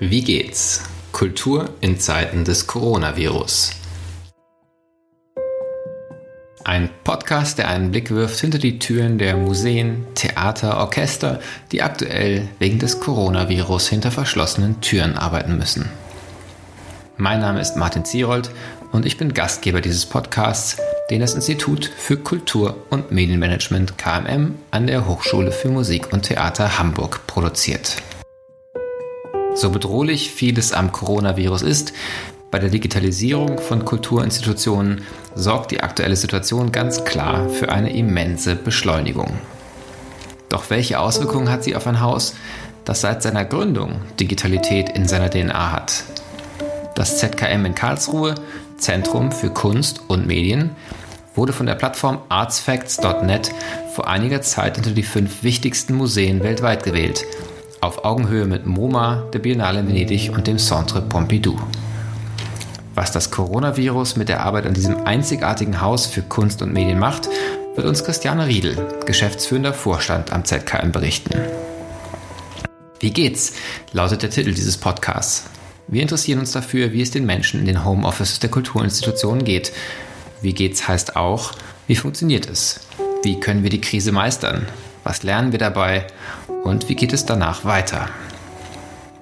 Wie geht's? Kultur in Zeiten des Coronavirus. Ein Podcast, der einen Blick wirft hinter die Türen der Museen, Theater, Orchester, die aktuell wegen des Coronavirus hinter verschlossenen Türen arbeiten müssen. Mein Name ist Martin Zierold und ich bin Gastgeber dieses Podcasts, den das Institut für Kultur und Medienmanagement KMM an der Hochschule für Musik und Theater Hamburg produziert. So bedrohlich vieles am Coronavirus ist, bei der Digitalisierung von Kulturinstitutionen sorgt die aktuelle Situation ganz klar für eine immense Beschleunigung. Doch welche Auswirkungen hat sie auf ein Haus, das seit seiner Gründung Digitalität in seiner DNA hat? Das ZKM in Karlsruhe, Zentrum für Kunst und Medien, wurde von der Plattform artsfacts.net vor einiger Zeit unter die fünf wichtigsten Museen weltweit gewählt, auf Augenhöhe mit MoMA, der Biennale Venedig und dem Centre Pompidou. Was das Coronavirus mit der Arbeit an diesem einzigartigen Haus für Kunst und Medien macht, wird uns Christiane Riedel, geschäftsführender Vorstand am ZKM, berichten. Wie geht's? lautet der Titel dieses Podcasts. Wir interessieren uns dafür, wie es den Menschen in den Homeoffices der Kulturinstitutionen geht. Wie geht's heißt auch, wie funktioniert es? Wie können wir die Krise meistern? Was lernen wir dabei? Und wie geht es danach weiter?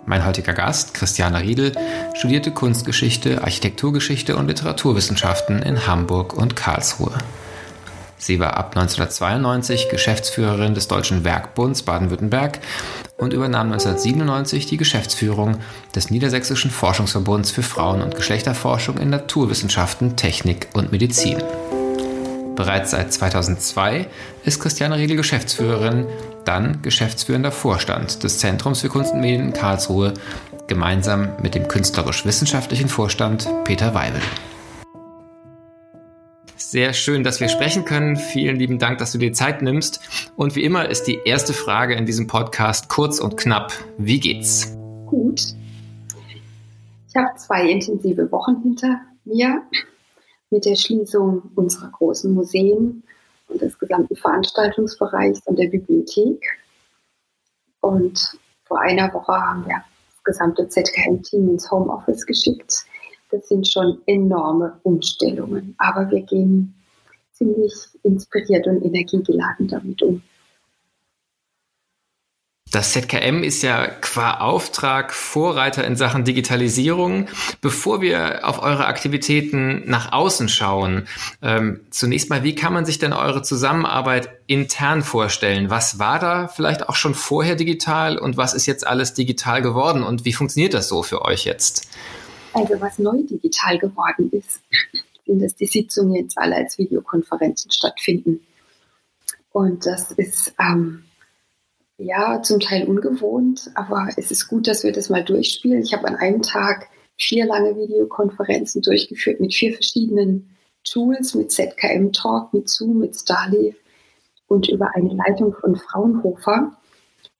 Mein heutiger Gast, Christiane Riedel, studierte Kunstgeschichte, Architekturgeschichte und Literaturwissenschaften in Hamburg und Karlsruhe. Sie war ab 1992 Geschäftsführerin des Deutschen Werkbunds Baden-Württemberg und übernahm 1997 die Geschäftsführung des Niedersächsischen Forschungsverbunds für Frauen- und Geschlechterforschung in Naturwissenschaften, Technik und Medizin. Bereits seit 2002 ist Christiane Riedel Geschäftsführerin, dann geschäftsführender Vorstand des Zentrums für Kunst und Medien in Karlsruhe, gemeinsam mit dem künstlerisch-wissenschaftlichen Vorstand Peter Weibel. Sehr schön, dass wir sprechen können. Vielen lieben Dank, dass du dir Zeit nimmst. Und wie immer ist die erste Frage in diesem Podcast kurz und knapp. Wie geht's? Gut. Ich habe zwei intensive Wochen hinter mir mit der Schließung unserer großen Museen und des gesamten Veranstaltungsbereichs und der Bibliothek. Und vor einer Woche haben wir das gesamte ZKM-Team ins Homeoffice geschickt das sind schon enorme Umstellungen. Aber wir gehen ziemlich inspiriert und energiegeladen damit um. Das ZKM ist ja qua Auftrag Vorreiter in Sachen Digitalisierung. Bevor wir auf eure Aktivitäten nach außen schauen, ähm, zunächst mal, wie kann man sich denn eure Zusammenarbeit intern vorstellen? Was war da vielleicht auch schon vorher digital und was ist jetzt alles digital geworden und wie funktioniert das so für euch jetzt? Also was neu digital geworden ist, sind, dass die Sitzungen jetzt alle als Videokonferenzen stattfinden. Und das ist ähm, ja zum Teil ungewohnt, aber es ist gut, dass wir das mal durchspielen. Ich habe an einem Tag vier lange Videokonferenzen durchgeführt mit vier verschiedenen Tools, mit ZKM Talk, mit Zoom, mit Starly und über eine Leitung von Fraunhofer.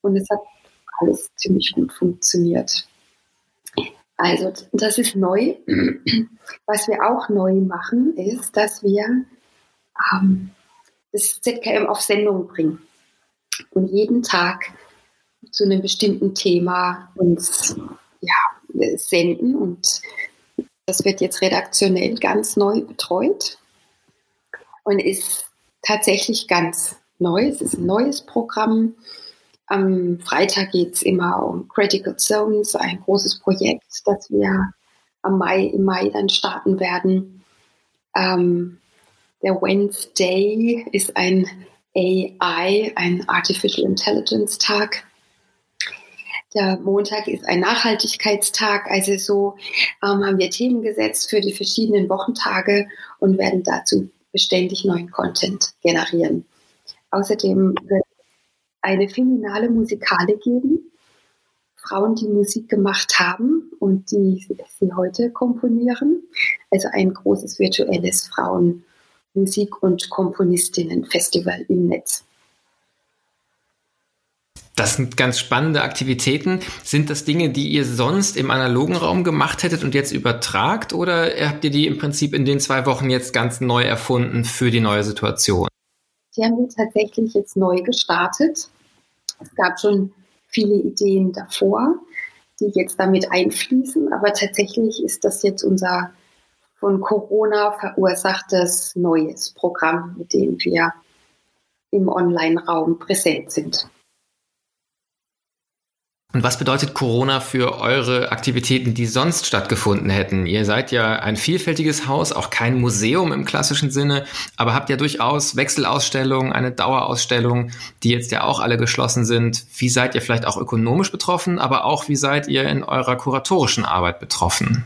Und es hat alles ziemlich gut funktioniert. Also das ist neu. Was wir auch neu machen, ist, dass wir ähm, das ZKM auf Sendung bringen und jeden Tag zu einem bestimmten Thema uns ja, senden. Und das wird jetzt redaktionell ganz neu betreut und ist tatsächlich ganz neu. Es ist ein neues Programm am Freitag geht es immer um Critical Zones, ein großes Projekt, das wir am Mai, im Mai dann starten werden. Ähm, der Wednesday ist ein AI, ein Artificial Intelligence Tag. Der Montag ist ein Nachhaltigkeitstag. Also so ähm, haben wir Themen gesetzt für die verschiedenen Wochentage und werden dazu beständig neuen Content generieren. Außerdem wird eine feminale Musikale geben. Frauen, die Musik gemacht haben und die sie heute komponieren. Also ein großes virtuelles Frauenmusik- und Komponistinnen-Festival im Netz. Das sind ganz spannende Aktivitäten. Sind das Dinge, die ihr sonst im analogen Raum gemacht hättet und jetzt übertragt oder habt ihr die im Prinzip in den zwei Wochen jetzt ganz neu erfunden für die neue Situation? Die haben wir tatsächlich jetzt neu gestartet. Es gab schon viele Ideen davor. die jetzt damit einfließen. Aber tatsächlich ist das jetzt unser von Corona verursachtes neues Programm, mit dem wir im Online-Raum präsent sind. Und was bedeutet Corona für eure Aktivitäten, die sonst stattgefunden hätten? Ihr seid ja ein vielfältiges Haus, auch kein Museum im klassischen Sinne, aber habt ja durchaus Wechselausstellungen, eine Dauerausstellung, die jetzt ja auch alle geschlossen sind. Wie seid ihr vielleicht auch ökonomisch betroffen, aber auch wie seid ihr in eurer kuratorischen Arbeit betroffen?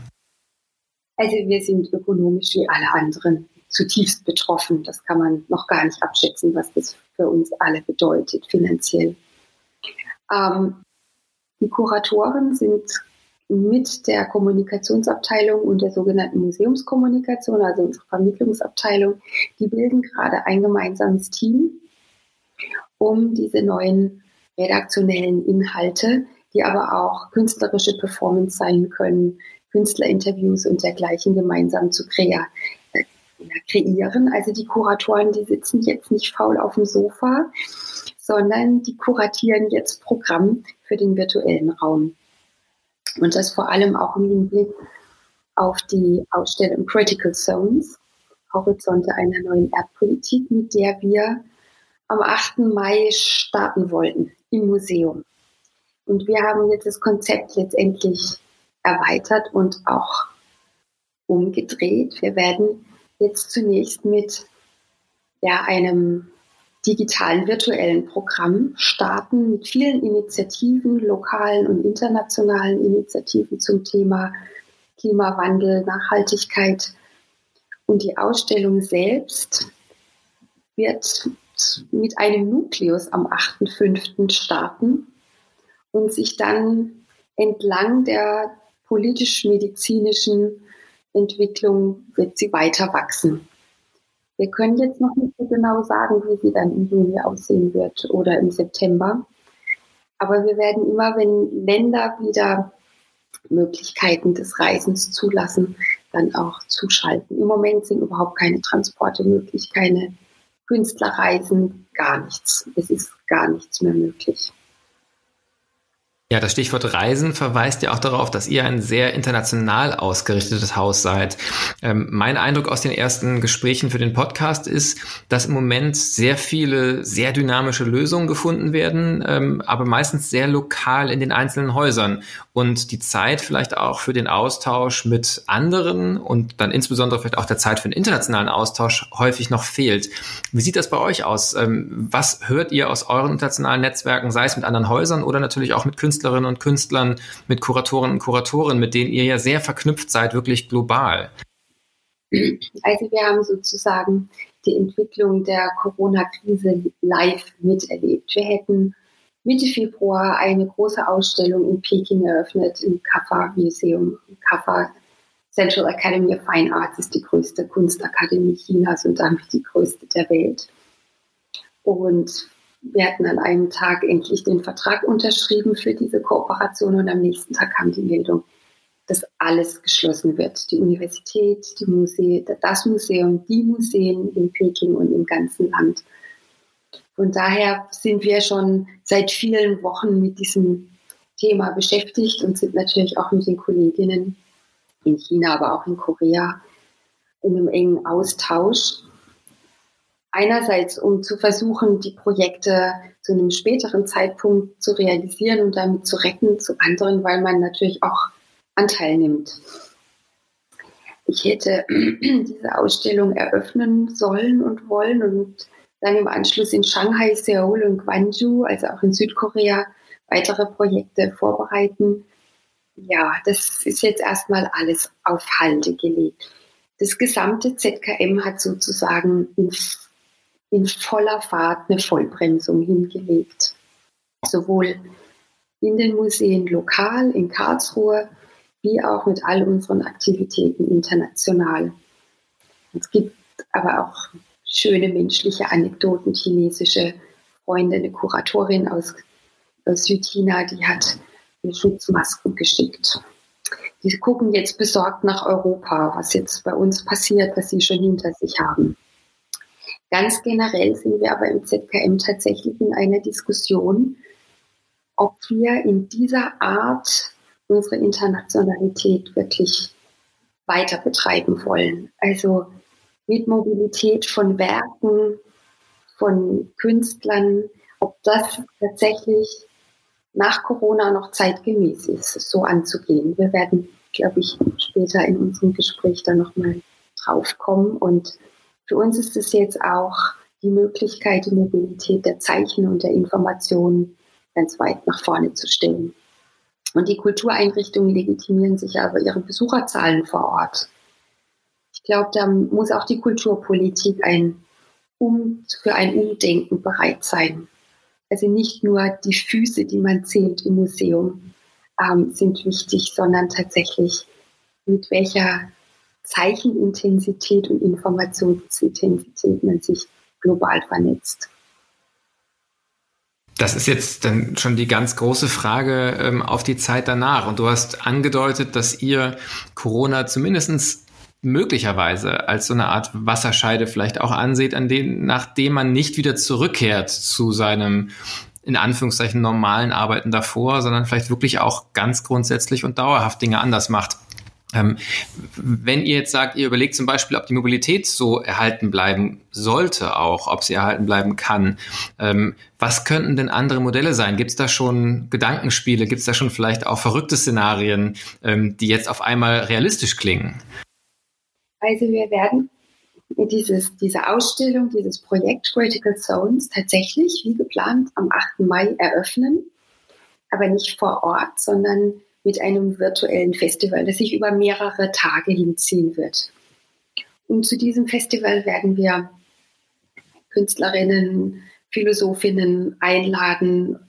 Also wir sind ökonomisch wie alle anderen zutiefst betroffen. Das kann man noch gar nicht abschätzen, was das für uns alle bedeutet finanziell. Ähm, die Kuratoren sind mit der Kommunikationsabteilung und der sogenannten Museumskommunikation, also unsere Vermittlungsabteilung, die bilden gerade ein gemeinsames Team, um diese neuen redaktionellen Inhalte, die aber auch künstlerische Performance sein können, Künstlerinterviews und dergleichen gemeinsam zu kreieren. Also die Kuratoren, die sitzen jetzt nicht faul auf dem Sofa, sondern die kuratieren jetzt Programm für den virtuellen Raum. Und das vor allem auch im Hinblick auf die Ausstellung Critical Zones, Horizonte einer neuen Erdpolitik, mit der wir am 8. Mai starten wollten im Museum. Und wir haben jetzt das Konzept letztendlich erweitert und auch umgedreht. Wir werden jetzt zunächst mit ja, einem digitalen virtuellen Programm starten mit vielen Initiativen, lokalen und internationalen Initiativen zum Thema Klimawandel, Nachhaltigkeit. Und die Ausstellung selbst wird mit einem Nukleus am 8.5. starten und sich dann entlang der politisch-medizinischen Entwicklung wird sie weiter wachsen. Wir können jetzt noch nicht so genau sagen, wie sie dann im Juni aussehen wird oder im September. Aber wir werden immer, wenn Länder wieder Möglichkeiten des Reisens zulassen, dann auch zuschalten. Im Moment sind überhaupt keine Transporte möglich, keine Künstlerreisen, gar nichts. Es ist gar nichts mehr möglich. Ja, das Stichwort Reisen verweist ja auch darauf, dass ihr ein sehr international ausgerichtetes Haus seid. Ähm, mein Eindruck aus den ersten Gesprächen für den Podcast ist, dass im Moment sehr viele sehr dynamische Lösungen gefunden werden, ähm, aber meistens sehr lokal in den einzelnen Häusern und die Zeit vielleicht auch für den Austausch mit anderen und dann insbesondere vielleicht auch der Zeit für den internationalen Austausch häufig noch fehlt. Wie sieht das bei euch aus? Ähm, was hört ihr aus euren internationalen Netzwerken, sei es mit anderen Häusern oder natürlich auch mit Künstlern? Künstlerinnen und Künstlern, mit Kuratorinnen und Kuratoren, mit denen ihr ja sehr verknüpft seid, wirklich global? Also wir haben sozusagen die Entwicklung der Corona-Krise live miterlebt. Wir hätten Mitte Februar eine große Ausstellung in Peking eröffnet, im Kafa Museum. Kafa Central Academy of Fine Arts ist die größte Kunstakademie Chinas und damit die größte der Welt. Und wir hatten an einem Tag endlich den Vertrag unterschrieben für diese Kooperation und am nächsten Tag kam die Meldung, dass alles geschlossen wird. Die Universität, die Musee, das Museum, die Museen in Peking und im ganzen Land. Von daher sind wir schon seit vielen Wochen mit diesem Thema beschäftigt und sind natürlich auch mit den Kolleginnen in China, aber auch in Korea in einem engen Austausch. Einerseits, um zu versuchen, die Projekte zu einem späteren Zeitpunkt zu realisieren und damit zu retten, zu anderen, weil man natürlich auch Anteil nimmt. Ich hätte diese Ausstellung eröffnen sollen und wollen und dann im Anschluss in Shanghai, Seoul und Gwangju, also auch in Südkorea, weitere Projekte vorbereiten. Ja, das ist jetzt erstmal alles auf Halde gelegt. Das gesamte ZKM hat sozusagen in in voller Fahrt eine Vollbremsung hingelegt. Sowohl in den Museen lokal in Karlsruhe, wie auch mit all unseren Aktivitäten international. Es gibt aber auch schöne menschliche Anekdoten. Chinesische Freunde, eine Kuratorin aus, Südchina, die hat Schutzmasken geschickt. Die gucken jetzt besorgt nach Europa, was jetzt bei uns passiert, was sie schon hinter sich haben. Ganz generell sind wir aber im ZKM tatsächlich in einer Diskussion, ob wir in dieser Art unsere Internationalität wirklich weiter betreiben wollen. Also mit Mobilität von Werken, von Künstlern, ob das tatsächlich nach Corona noch zeitgemäß ist, so anzugehen. Wir werden, glaube ich, später in unserem Gespräch da nochmal drauf kommen. Und für uns ist es jetzt auch die Möglichkeit, die Mobilität der Zeichen und der Informationen ganz weit nach vorne zu stellen. Und die Kultureinrichtungen legitimieren sich aber ihre Besucherzahlen vor Ort. Ich glaube, da muss auch die Kulturpolitik ein um, für ein Umdenken bereit sein. Also nicht nur die Füße, die man zählt im Museum, ähm, sind wichtig, sondern tatsächlich mit welcher Zeichenintensität und Informationsintensität man sich global vernetzt. Das ist jetzt dann schon die ganz große Frage ähm, auf die Zeit danach. Und du hast angedeutet, dass ihr Corona zumindest möglicherweise als so eine Art Wasserscheide vielleicht auch anseht, an den, nachdem man nicht wieder zurückkehrt zu seinem in Anführungszeichen normalen Arbeiten davor, sondern vielleicht wirklich auch ganz grundsätzlich und dauerhaft Dinge anders macht. Ähm, wenn ihr jetzt sagt, ihr überlegt zum Beispiel, ob die Mobilität so erhalten bleiben sollte, auch ob sie erhalten bleiben kann, ähm, was könnten denn andere Modelle sein? Gibt es da schon Gedankenspiele? Gibt es da schon vielleicht auch verrückte Szenarien, ähm, die jetzt auf einmal realistisch klingen? Also wir werden dieses, diese Ausstellung, dieses Projekt Critical Zones tatsächlich wie geplant am 8. Mai eröffnen, aber nicht vor Ort, sondern mit einem virtuellen Festival, das sich über mehrere Tage hinziehen wird. Und zu diesem Festival werden wir Künstlerinnen, Philosophinnen einladen,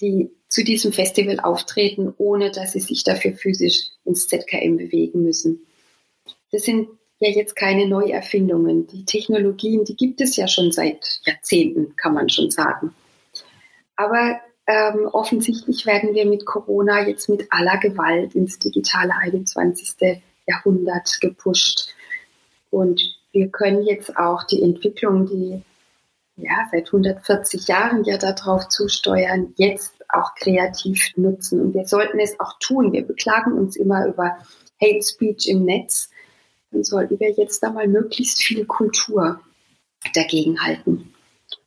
die zu diesem Festival auftreten, ohne dass sie sich dafür physisch ins ZKM bewegen müssen. Das sind ja jetzt keine Neuerfindungen. Die Technologien, die gibt es ja schon seit Jahrzehnten, kann man schon sagen. Aber ähm, offensichtlich werden wir mit Corona jetzt mit aller Gewalt ins digitale 21. Jahrhundert gepusht. Und wir können jetzt auch die Entwicklung, die ja seit 140 Jahren ja darauf zusteuern, jetzt auch kreativ nutzen. Und wir sollten es auch tun. Wir beklagen uns immer über Hate Speech im Netz. Dann sollten wir jetzt da mal möglichst viel Kultur dagegen halten.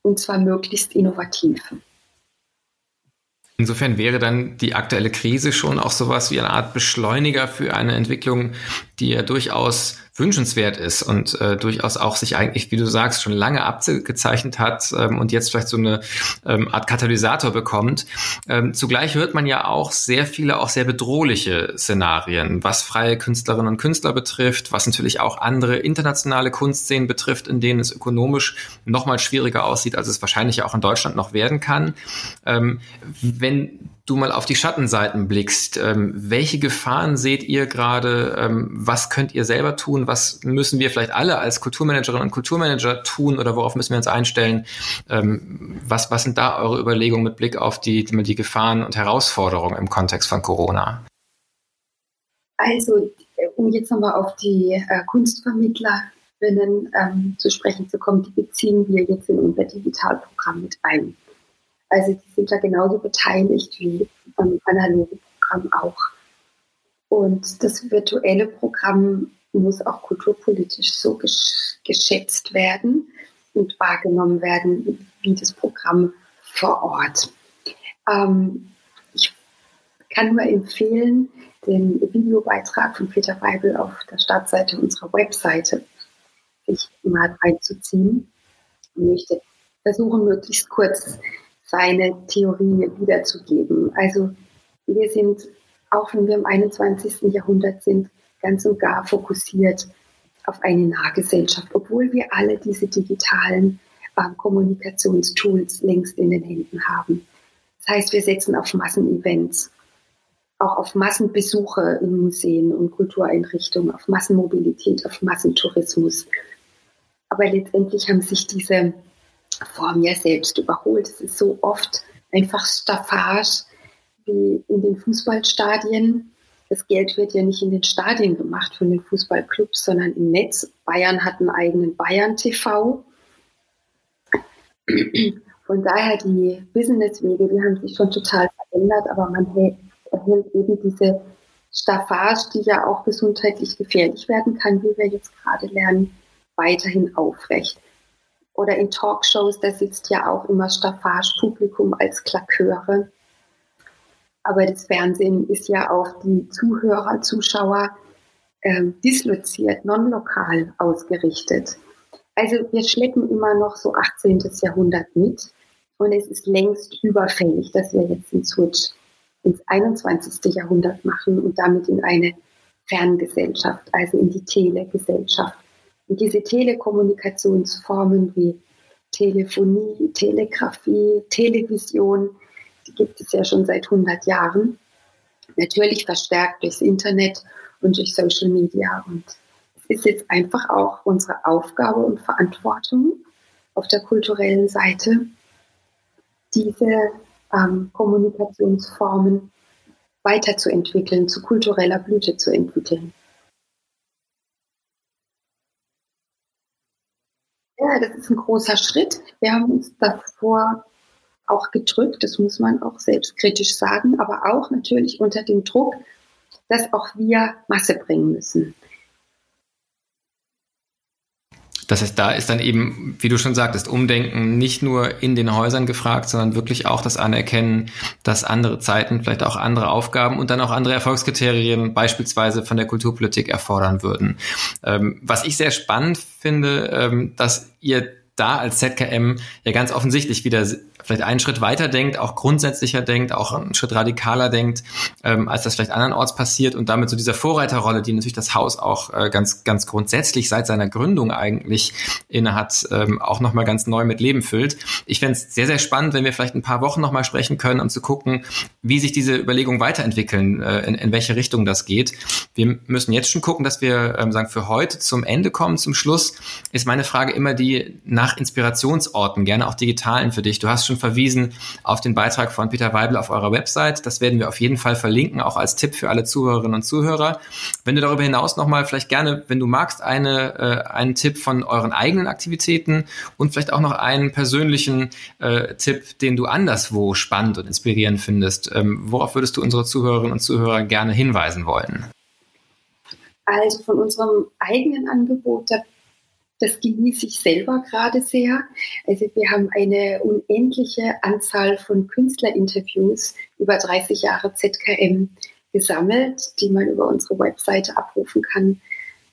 Und zwar möglichst innovativ. Insofern wäre dann die aktuelle Krise schon auch sowas wie eine Art Beschleuniger für eine Entwicklung, die ja durchaus wünschenswert ist und äh, durchaus auch sich eigentlich, wie du sagst, schon lange abgezeichnet hat ähm, und jetzt vielleicht so eine ähm, Art Katalysator bekommt. Ähm, zugleich hört man ja auch sehr viele, auch sehr bedrohliche Szenarien, was freie Künstlerinnen und Künstler betrifft, was natürlich auch andere internationale Kunstszenen betrifft, in denen es ökonomisch noch mal schwieriger aussieht, als es wahrscheinlich auch in Deutschland noch werden kann. Ähm, wenn du mal auf die Schattenseiten blickst, ähm, welche Gefahren seht ihr gerade? Ähm, was könnt ihr selber tun? Was müssen wir vielleicht alle als Kulturmanagerinnen und Kulturmanager tun oder worauf müssen wir uns einstellen? Ähm, was, was sind da eure Überlegungen mit Blick auf die, die, Gefahren und Herausforderungen im Kontext von Corona? Also, um jetzt nochmal auf die äh, Kunstvermittlerinnen ähm, zu sprechen zu kommen, die beziehen wir jetzt in unser Digitalprogramm mit ein. Also die sind da genauso beteiligt wie beim analogen Programm auch. Und das virtuelle Programm muss auch kulturpolitisch so gesch geschätzt werden und wahrgenommen werden wie das Programm vor Ort. Ähm, ich kann nur empfehlen, den Videobeitrag von Peter Weibel auf der Startseite unserer Webseite sich mal reinzuziehen. Ich möchte versuchen, möglichst kurz seine Theorie wiederzugeben. Also wir sind, auch wenn wir im 21. Jahrhundert sind, ganz und gar fokussiert auf eine Nahgesellschaft, obwohl wir alle diese digitalen äh, Kommunikationstools längst in den Händen haben. Das heißt, wir setzen auf Massenevents, auch auf Massenbesuche in Museen und Kultureinrichtungen, auf Massenmobilität, auf Massentourismus. Aber letztendlich haben sich diese vor mir selbst überholt. Es ist so oft einfach Staffage wie in den Fußballstadien. Das Geld wird ja nicht in den Stadien gemacht von den Fußballclubs, sondern im Netz. Bayern hat einen eigenen Bayern TV. Von daher die Businesswege, die haben sich schon total verändert, aber man erhält eben diese Staffage, die ja auch gesundheitlich gefährlich werden kann, wie wir jetzt gerade lernen, weiterhin aufrecht. Oder in Talkshows, da sitzt ja auch immer Staffage-Publikum als Klaköre. Aber das Fernsehen ist ja auf die Zuhörer, Zuschauer ähm, disloziert, non-lokal ausgerichtet. Also wir schleppen immer noch so 18. Jahrhundert mit und es ist längst überfällig, dass wir jetzt den Switch ins 21. Jahrhundert machen und damit in eine Ferngesellschaft, also in die Telegesellschaft. Und diese Telekommunikationsformen wie Telefonie, Telegrafie, Television, die gibt es ja schon seit 100 Jahren. Natürlich verstärkt durchs Internet und durch Social Media. Und es ist jetzt einfach auch unsere Aufgabe und Verantwortung auf der kulturellen Seite, diese ähm, Kommunikationsformen weiterzuentwickeln, zu kultureller Blüte zu entwickeln. Ja, das ist ein großer Schritt. Wir haben uns davor auch gedrückt, das muss man auch selbstkritisch sagen, aber auch natürlich unter dem Druck, dass auch wir Masse bringen müssen. Das heißt, da ist dann eben, wie du schon sagtest, Umdenken nicht nur in den Häusern gefragt, sondern wirklich auch das Anerkennen, dass andere Zeiten vielleicht auch andere Aufgaben und dann auch andere Erfolgskriterien beispielsweise von der Kulturpolitik erfordern würden. Ähm, was ich sehr spannend finde, ähm, dass ihr da als ZKM ja ganz offensichtlich wieder vielleicht einen Schritt weiter denkt, auch grundsätzlicher denkt, auch einen Schritt radikaler denkt, ähm, als das vielleicht andernorts passiert und damit so dieser Vorreiterrolle, die natürlich das Haus auch äh, ganz, ganz grundsätzlich seit seiner Gründung eigentlich innehat, ähm, auch nochmal ganz neu mit Leben füllt. Ich fände es sehr, sehr spannend, wenn wir vielleicht ein paar Wochen nochmal sprechen können, um zu gucken, wie sich diese Überlegungen weiterentwickeln, äh, in, in welche Richtung das geht. Wir müssen jetzt schon gucken, dass wir ähm, sagen, für heute zum Ende kommen, zum Schluss, ist meine Frage immer die nach Inspirationsorten, gerne auch digitalen für dich. Du hast schon verwiesen auf den Beitrag von Peter Weibel auf eurer Website. Das werden wir auf jeden Fall verlinken, auch als Tipp für alle Zuhörerinnen und Zuhörer. Wenn du darüber hinaus nochmal vielleicht gerne, wenn du magst, eine, äh, einen Tipp von euren eigenen Aktivitäten und vielleicht auch noch einen persönlichen äh, Tipp, den du anderswo spannend und inspirierend findest. Ähm, worauf würdest du unsere Zuhörerinnen und Zuhörer gerne hinweisen wollen? Also von unserem eigenen Angebot, da das genieße ich selber gerade sehr. Also wir haben eine unendliche Anzahl von Künstlerinterviews über 30 Jahre ZKM gesammelt, die man über unsere Webseite abrufen kann.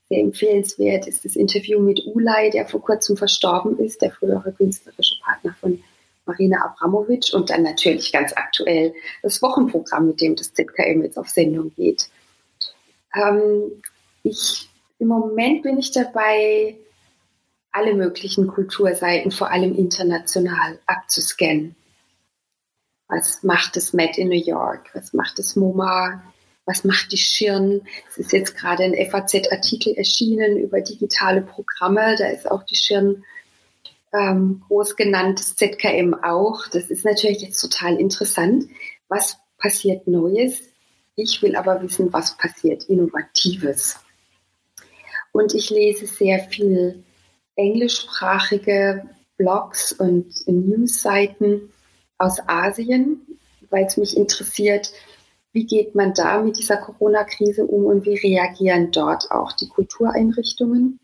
Sehr empfehlenswert ist das Interview mit Ulay, der vor kurzem verstorben ist, der frühere künstlerische Partner von Marina Abramovic und dann natürlich ganz aktuell das Wochenprogramm, mit dem das ZKM jetzt auf Sendung geht. Ähm, ich, Im Moment bin ich dabei, alle möglichen Kulturseiten, vor allem international, abzuscannen. Was macht das Met in New York? Was macht das MoMA? Was macht die Schirn? Es ist jetzt gerade ein FAZ-Artikel erschienen über digitale Programme. Da ist auch die Schirn ähm, groß genannt, das ZKM auch. Das ist natürlich jetzt total interessant. Was passiert Neues? Ich will aber wissen, was passiert Innovatives. Und ich lese sehr viel englischsprachige Blogs und Newsseiten aus Asien, weil es mich interessiert, wie geht man da mit dieser Corona-Krise um und wie reagieren dort auch die Kultureinrichtungen.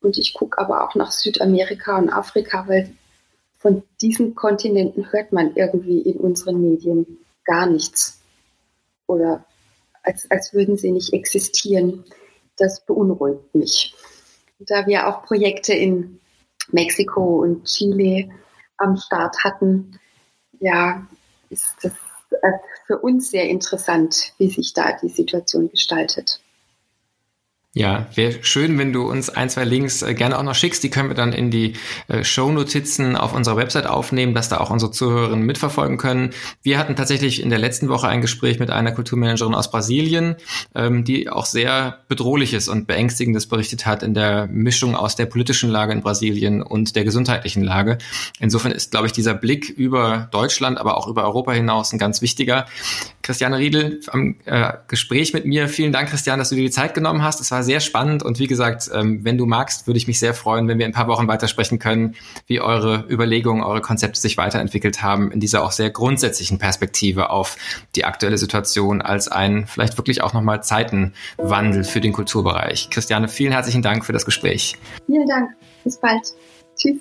Und ich gucke aber auch nach Südamerika und Afrika, weil von diesen Kontinenten hört man irgendwie in unseren Medien gar nichts. Oder als, als würden sie nicht existieren. Das beunruhigt mich da wir auch Projekte in Mexiko und Chile am Start hatten, ja, ist das äh, für uns sehr interessant, wie sich da die Situation gestaltet. Ja, wäre schön, wenn du uns ein, zwei Links äh, gerne auch noch schickst. Die können wir dann in die äh, Show-Notizen auf unserer Website aufnehmen, dass da auch unsere Zuhörerinnen mitverfolgen können. Wir hatten tatsächlich in der letzten Woche ein Gespräch mit einer Kulturmanagerin aus Brasilien, ähm, die auch sehr bedrohliches und beängstigendes berichtet hat in der Mischung aus der politischen Lage in Brasilien und der gesundheitlichen Lage. Insofern ist, glaube ich, dieser Blick über Deutschland, aber auch über Europa hinaus ein ganz wichtiger. Christiane Riedel am äh, Gespräch mit mir. Vielen Dank, Christian, dass du dir die Zeit genommen hast. Es war sehr spannend und wie gesagt, ähm, wenn du magst, würde ich mich sehr freuen, wenn wir in ein paar Wochen weitersprechen können, wie eure Überlegungen, eure Konzepte sich weiterentwickelt haben in dieser auch sehr grundsätzlichen Perspektive auf die aktuelle Situation als ein vielleicht wirklich auch nochmal Zeitenwandel für den Kulturbereich. Christiane, vielen herzlichen Dank für das Gespräch. Vielen Dank. Bis bald. Tschüss.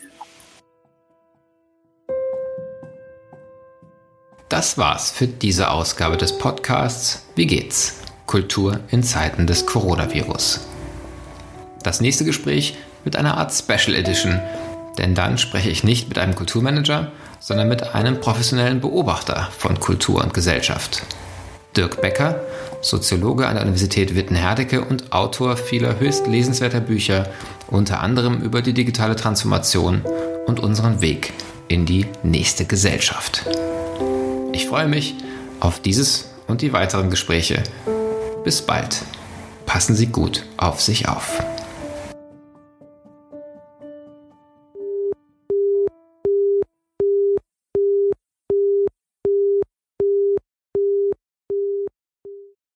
Das war's für diese Ausgabe des Podcasts Wie geht's? Kultur in Zeiten des Coronavirus. Das nächste Gespräch mit einer Art Special Edition, denn dann spreche ich nicht mit einem Kulturmanager, sondern mit einem professionellen Beobachter von Kultur und Gesellschaft. Dirk Becker, Soziologe an der Universität Witten-Herdecke und Autor vieler höchst lesenswerter Bücher, unter anderem über die digitale Transformation und unseren Weg in die nächste Gesellschaft. Ich freue mich auf dieses und die weiteren Gespräche. Bis bald. Passen Sie gut auf sich auf.